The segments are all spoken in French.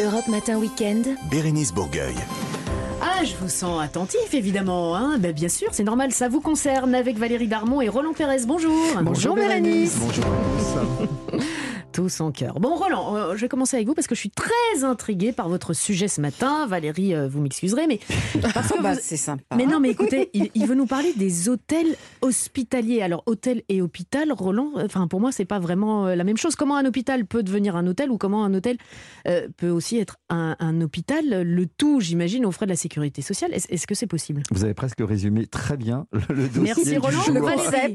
Europe Matin Weekend. Bérénice Bourgueil. Ah, je vous sens attentif, évidemment. Hein ben, bien sûr, c'est normal, ça vous concerne avec Valérie Darmon et Roland Pérez. Bonjour. Bonjour, Bérénice. Bonjour son cœur. Bon, Roland, euh, je vais commencer avec vous parce que je suis très intriguée par votre sujet ce matin. Valérie, euh, vous m'excuserez, mais. Parce que Bah, vous- c'est sympa. Mais non, mais écoutez, il, il veut nous parler des hôtels hospitaliers. Alors, hôtel et hôpital, Roland, euh, enfin, pour moi, c'est pas vraiment la même chose. Comment un hôpital peut devenir un hôtel ou comment un hôtel euh, peut aussi être un, un hôpital Le tout, j'imagine, aux frais de la sécurité sociale? Est-ce est-ce que c'est possible? Vous avez presque résumé très bien le, le dossier Merci, du Roland. jour. Le En Valérie.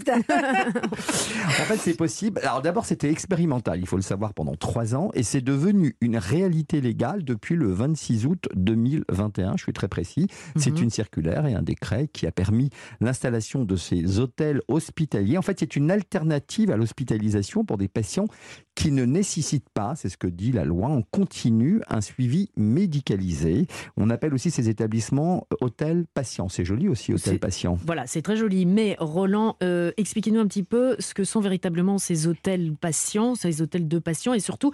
fait, c'est possible. Alors d'abord, c'était expérimental, il faut le savoir, pendant trois ans, et c'est devenu une réalité légale depuis le 26 août 2021. Je suis très précis. C'est Mhm. une circulaire et un décret qui a permis l'installation de ces hôtels hospitaliers. En fait, c'est une alternative à l'hospitalisation pour des patients qui ne nécessitent pas, c'est ce que dit la loi, en continu, un suivi médicalisé. On appelle aussi ces établissements euh, hôtels patients. C'est joli aussi, hôtel C'est- patient. Voilà, c'est très joli. Mais Roland, euh, expliquez-nous un petit peu ce que sont véritablement ces hôtels patients, ces hôtels de patients, et surtout,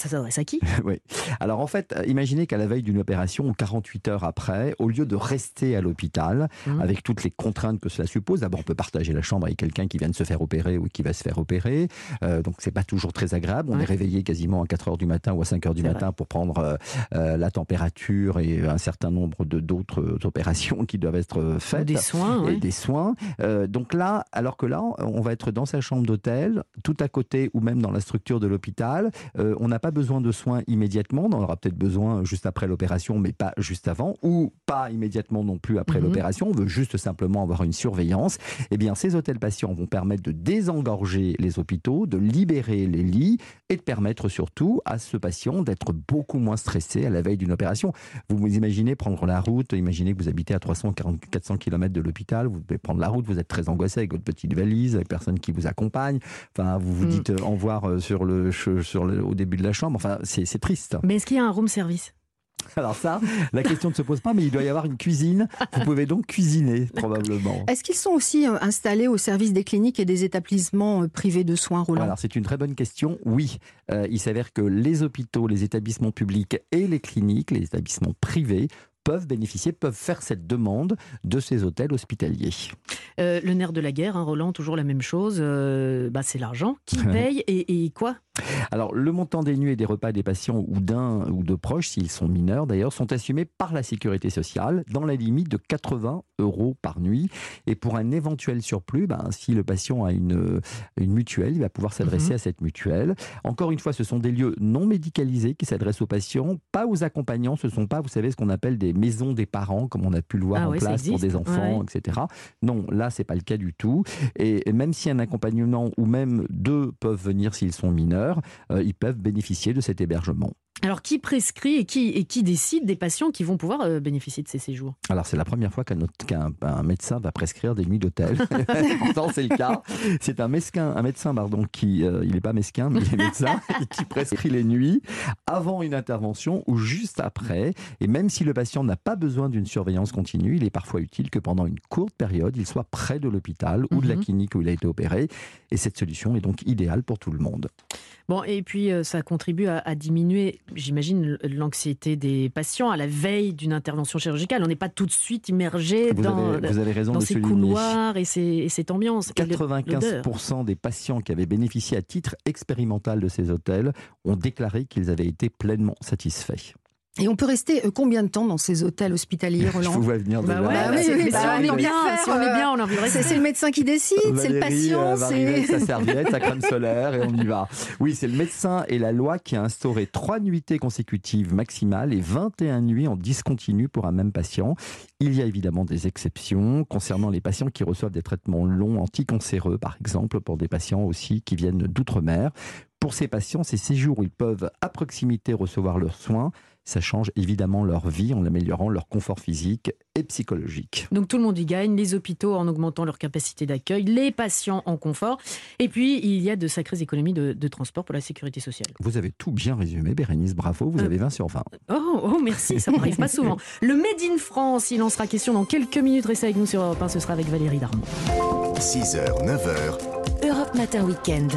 ça s'adresse à qui oui. Alors en fait, euh, imaginez qu'à la veille d'une opération ou 48 heures après, au lieu de rester à l'hôpital Mhm. avec toutes les contraintes que cela suppose, d'abord on peut partager la chambre avec quelqu'un qui vient de se faire opérer ou qui va se faire opérer, euh, donc c'est pas toujours très agréable. On Ouais. est réveillé quasiment à 4 heures du matin ou à 5 heures du matin pour prendre euh, euh, la température et un certain nombre de d'autres opérations qui doivent être faites. Des soins, et des soins. Donc là, alors que là, on va être dans sa chambre d'hôtel, tout à côté ou même dans la structure de l'hôpital. On n'a pas besoin de soins immédiatement. On en aura peut-être besoin juste après l'opération, mais pas juste avant, ou pas immédiatement non plus après Mhm. l'opération. On veut juste simplement avoir une surveillance. Eh bien, ces hôtels patients vont permettre de désengorger les hôpitaux, de libérer les lits et de permettre surtout à ce patient d'être beaucoup moins stressé à la veille d'une opération. Vous vous imaginez prendre la route, imaginez que vous habitez à 340, 400 km de l'hôpital, vous devez prendre la route, vous êtes très angoissé avec votre petite valise, avec personne qui vous accompagne. Enfin, vous vous Mm. dites euh, au revoir euh, sur le, che- sur le, au début de la chambre. Enfin, c'est c'est triste. Mais est-ce qu'il y a un room service? Alors ça, la question ne se pose pas, mais il doit y avoir une cuisine. Vous pouvez donc cuisiner, probablement. Est-ce qu'ils sont aussi euh, installés au service des cliniques et des établissements euh, privés de soins, Roland? Alors c'est une très bonne question. Oui, Euh, il s'avère que les hôpitaux, les établissements publics et les cliniques, les établissements privés peuvent bénéficier, peuvent faire cette demande de ces hôtels hospitaliers. Euh, Le nerf de la guerre, hein, Roland, toujours la même chose. euh, bah, c'est l'argent qui paye et, et quoi? Alors, le montant des nuits et des repas des patients ou d'un ou de proches, s'ils sont mineurs d'ailleurs, sont assumés par la sécurité sociale dans la limite de 80 euros par nuit. Et pour un éventuel surplus, ben, si le patient a une, une mutuelle, il va pouvoir s'adresser Mhm. à cette mutuelle. Encore une fois, ce sont des lieux non médicalisés qui s'adressent aux patients, pas aux accompagnants. Ce ne sont pas, vous savez, ce qu'on appelle des maisons des parents, comme on a pu le voir Ah en ça place pour des enfants, etc. Non, là, c'est pas le cas du tout. Et même si un accompagnement ou même deux peuvent venir s'ils sont mineurs, euh, ils peuvent bénéficier de cet hébergement. Alors, qui prescrit et qui, et qui décide des patients qui vont pouvoir euh, bénéficier de ces séjours? Alors c'est la première fois qu'un médecin va prescrire des nuits d'hôtel. Pourtant c'est le cas. C'est un mesquin, un médecin pardon qui, euh, il n'est pas mesquin mais il est médecin et qui prescrit les nuits avant une intervention ou juste après. Et même si le patient n'a pas besoin d'une surveillance continue, il est parfois utile que pendant une courte période, il soit près de l'hôpital ou de la Mhm. clinique où il a été opéré. Et cette solution est donc idéale pour tout le monde. Bon, et puis euh, ça contribue à, à diminuer, j'imagine, l'anxiété des patients à la veille d'une intervention chirurgicale. On n'est pas tout de suite immergé Vous, dans, avez, vous avez raison dans de ces couloirs et, ces- et cette ambiance. Et le- l'odeur. 95% des patients qui avaient bénéficié à titre expérimental de ces hôtels ont déclaré qu'ils avaient été pleinement satisfaits. Et on peut rester euh, combien de temps dans ces hôtels hospitaliers, Je Roland vous vois venir de Bah là. ouais, Bah oui, c'est- oui, bah, bah, on est bien, peut si on est faire, bien, on a envie de C'est rester. c'est le médecin qui décide, c'est le Valérie, patient. euh, va avec sa serviette, sa crème solaire et on y va. Oui, c'est le médecin et la loi qui a instauré trois nuitées consécutives maximales et 21 nuits en discontinu pour un même patient. Il y a évidemment des exceptions concernant les patients qui reçoivent des traitements longs anticancéreux, par exemple, pour des patients aussi qui viennent d'outre-mer. Pour ces patients, ces séjours où ils peuvent à proximité recevoir leurs soins, ça change évidemment leur vie en améliorant leur confort physique et psychologique. Donc tout le monde y gagne, les hôpitaux en augmentant leur capacité d'accueil, les patients en confort, et puis il y a de sacrées économies de, de transport pour la sécurité sociale. Vous avez tout bien résumé, Bérénice, bravo, vous Euh. avez 20 sur 20. Oh, oh, merci, ça m'arrive pas souvent. Le Made in France, il en sera question dans quelques minutes. Restez avec nous sur Europe 1, ce sera avec Valérie Darmon. 6h, 9h, Europe Matin Weekend.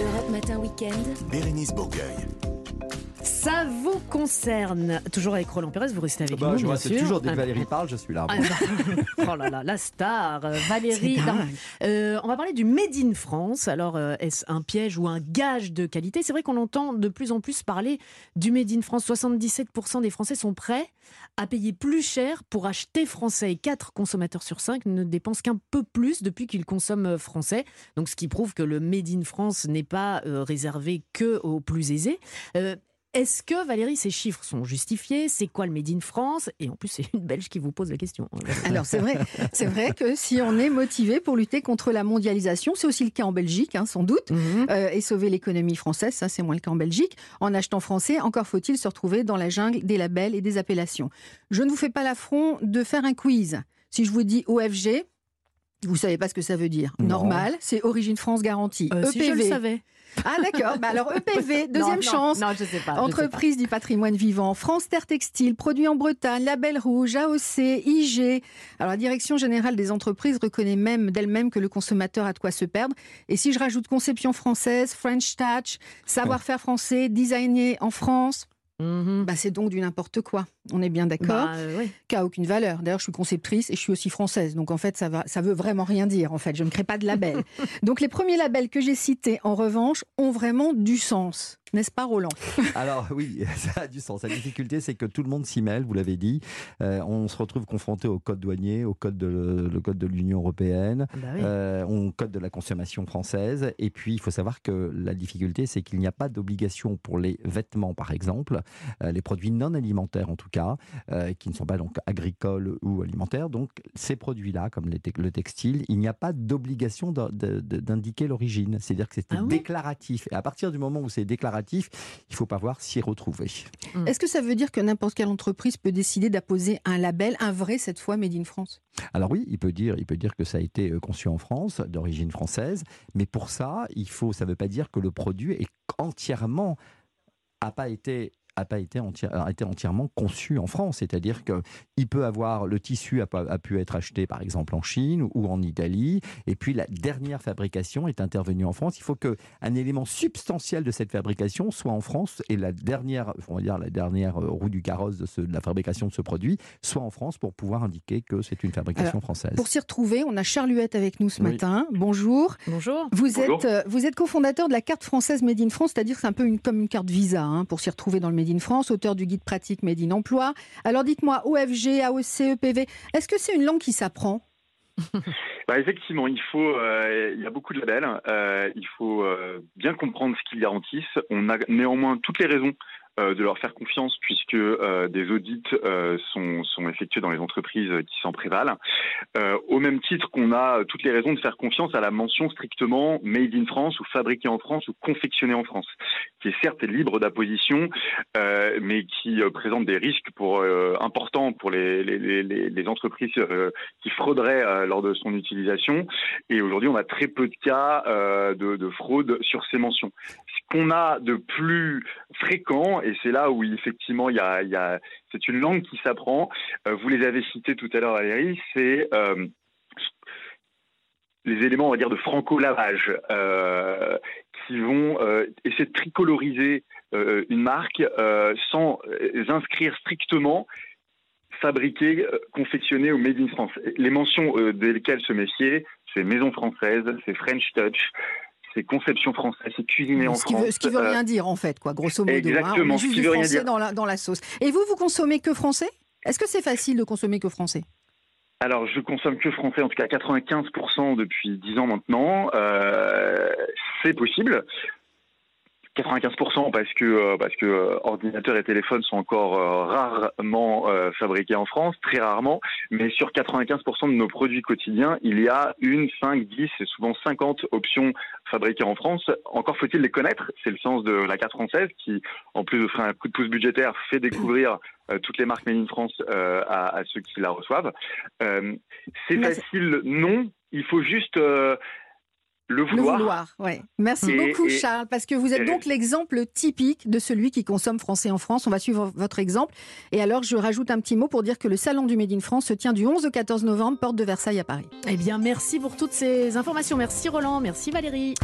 Europe Matin Weekend. Bérénice Bourgueil. Thank you. Ça vous concerne. Toujours avec Roland Pérez, vous restez avec Bah, nous. je bien reste sûr. toujours dès que Ah, Valérie parle, je suis là. ah, bah, oh là là, la star, euh, Valérie. Euh, on va parler du Made in France. Alors, euh, est-ce un piège ou un gage de qualité? C'est vrai qu'on entend de plus en plus parler du Made in France. 77% des Français sont prêts à payer plus cher pour acheter français. Et 4 consommateurs sur 5 ne dépensent qu'un peu plus depuis qu'ils consomment français. Donc, ce qui prouve que le Made in France n'est pas euh, réservé que aux plus aisés. Est-ce que, Valérie, ces chiffres sont justifiés? C'est quoi le Made in France? Et en plus, c'est une Belge qui vous pose la question. Alors c'est vrai, c'est vrai que si on est motivé pour lutter contre la mondialisation, c'est aussi le cas en Belgique, hein, sans doute, Mhm. euh, et sauver l'économie française, ça c'est moins le cas en Belgique. En achetant français, encore faut-il se retrouver dans la jungle des labels et des appellations. Je ne vous fais pas l'affront de faire un quiz. Si je vous dis OFG, vous savez pas ce que ça veut dire. Non. Normal, c'est Origine France garantie. Euh, si je le EPV. savais. ah d'accord. Bah alors EPV, deuxième Non, chance. Non, je sais pas. sais Entreprise du patrimoine vivant, France Terre Textile, produits en Bretagne, Label Rouge, AOC, IG. Alors la Direction générale des entreprises reconnaît même d'elle-même que le consommateur a de quoi se perdre. Et si je rajoute conception française, French Touch, savoir-faire français, designé en France. Mhm. bah c'est donc du n'importe quoi. On est bien d'accord Bah, euh, ouais. qui a aucune valeur. D'ailleurs, je suis conceptrice et je suis aussi française. Donc, en fait, ça, va, ça veut vraiment rien dire. En fait, je ne crée pas de label. donc, les premiers labels que j'ai cités, en revanche, ont vraiment du sens. N'est-ce pas, Roland? Alors oui, ça a du sens. La difficulté, c'est que tout le monde s'y mêle, vous l'avez dit. Euh, on se retrouve confronté au code douanier, au code de, le code de l'Union européenne, Ah bah oui. euh, au code de la consommation française. Et puis, il faut savoir que la difficulté, c'est qu'il n'y a pas d'obligation pour les vêtements, par exemple, euh, les produits non alimentaires en tout cas, euh, qui ne sont pas donc agricoles ou alimentaires. Donc, ces produits-là, comme les te- le textile, il n'y a pas d'obligation d'indiquer l'origine. C'est-à-dire que c'est Ah déclaratif. Et à partir du moment où c'est déclaratif, il faut pas voir s'y retrouver. Mm. Est-ce que ça veut dire que n'importe quelle entreprise peut décider d'apposer un label, un vrai cette fois, Made in France? Alors oui, il peut dire, il peut dire que ça a été euh, conçu en France, d'origine française, mais pour ça, il faut, ça ne veut pas dire que le produit est entièrement a pas été a pas été, enti- a été entièrement conçu en France, c'est-à-dire que il peut avoir le tissu a, pu être acheté par exemple en Chine ou en Italie, et puis la dernière fabrication est intervenue en France. Il faut que un élément substantiel de cette fabrication soit en France et la dernière, on va dire la dernière euh, roue du carrosse de, ce- de la fabrication de ce produit soit en France pour pouvoir indiquer que c'est une fabrication française. Pour s'y retrouver, on a Charluette avec nous ce Oui. matin. Bonjour. Bonjour. Vous Bonjour. êtes, euh, vous êtes cofondateur de la carte française Made in France, c'est-à-dire que c'est un peu une, comme une carte Visa hein, pour s'y retrouver dans le Made in France, auteur du guide pratique Made in Emploi. Alors dites-moi, OFG, AOC, EPV, est-ce que c'est une langue qui s'apprend? Bah, effectivement, il faut, euh, il y a beaucoup de labels. euh, il faut euh, bien comprendre ce qu'ils garantissent. On a néanmoins toutes les raisons euh, de leur faire confiance puisque euh, des audits euh, sont, effectués dans les entreprises qui s'en prévalent. Au même titre qu'on a toutes les raisons de faire confiance à la mention strictement Made in France ou fabriqué en France ou confectionné en France, qui est certes libre d'apposition, mais qui présente des risques pour importants pour les, entreprises qui frauderaient lors de son utilisation. Et aujourd'hui, on a très peu de cas de fraude sur ces mentions. Ce qu'on a de plus fréquent, et c'est là où effectivement il y a, c'est une langue qui s'apprend. euh, vous les avez cités tout à l'heure, Valérie, c'est euh, les éléments, on va dire, de franco-lavage euh, qui vont essayer de tricoloriser une marque sans inscrire strictement fabriqué, confectionné au Made in France. Les mentions euh, desquelles se méfier, c'est maison française, c'est French Touch, c'est conception française, c'est cuisiné en ce qui, France. veut, ce qui veut Euh, rien dire en fait, quoi, grosso modo. hein. exactement, On met ce qui veut rien français dire. dans la, dans la sauce. Et vous, vous consommez que français? Est-ce que c'est facile de consommer que français? Alors, je consomme que français, en tout cas 95% depuis 10 ans maintenant. Euh, c'est possible. 95% parce que euh, parce que euh, ordinateurs et téléphones sont encore euh, rarement euh, fabriqués en France, très rarement, mais sur 95% de nos produits quotidiens, il y a une, 5, 10 et souvent 50 options fabriquées en France. Encore faut-il les connaître, c'est le sens de la carte française qui, en plus d'offrir un coup de pouce budgétaire, fait découvrir euh, toutes les marques Made in France euh, à, à ceux qui la reçoivent. Euh, c'est facile, non, il faut juste euh, le Le vouloir. vouloir, ouais. Merci Et- beaucoup, et- Charles, parce que vous êtes et- donc l'exemple typique de celui qui consomme français en France. On va suivre votre exemple. Et alors, je rajoute un petit mot pour dire que le salon du Made in France se tient du 11 au 14 novembre, porte de Versailles à Paris. Eh bien, merci pour toutes ces informations. Merci Roland, merci Valérie.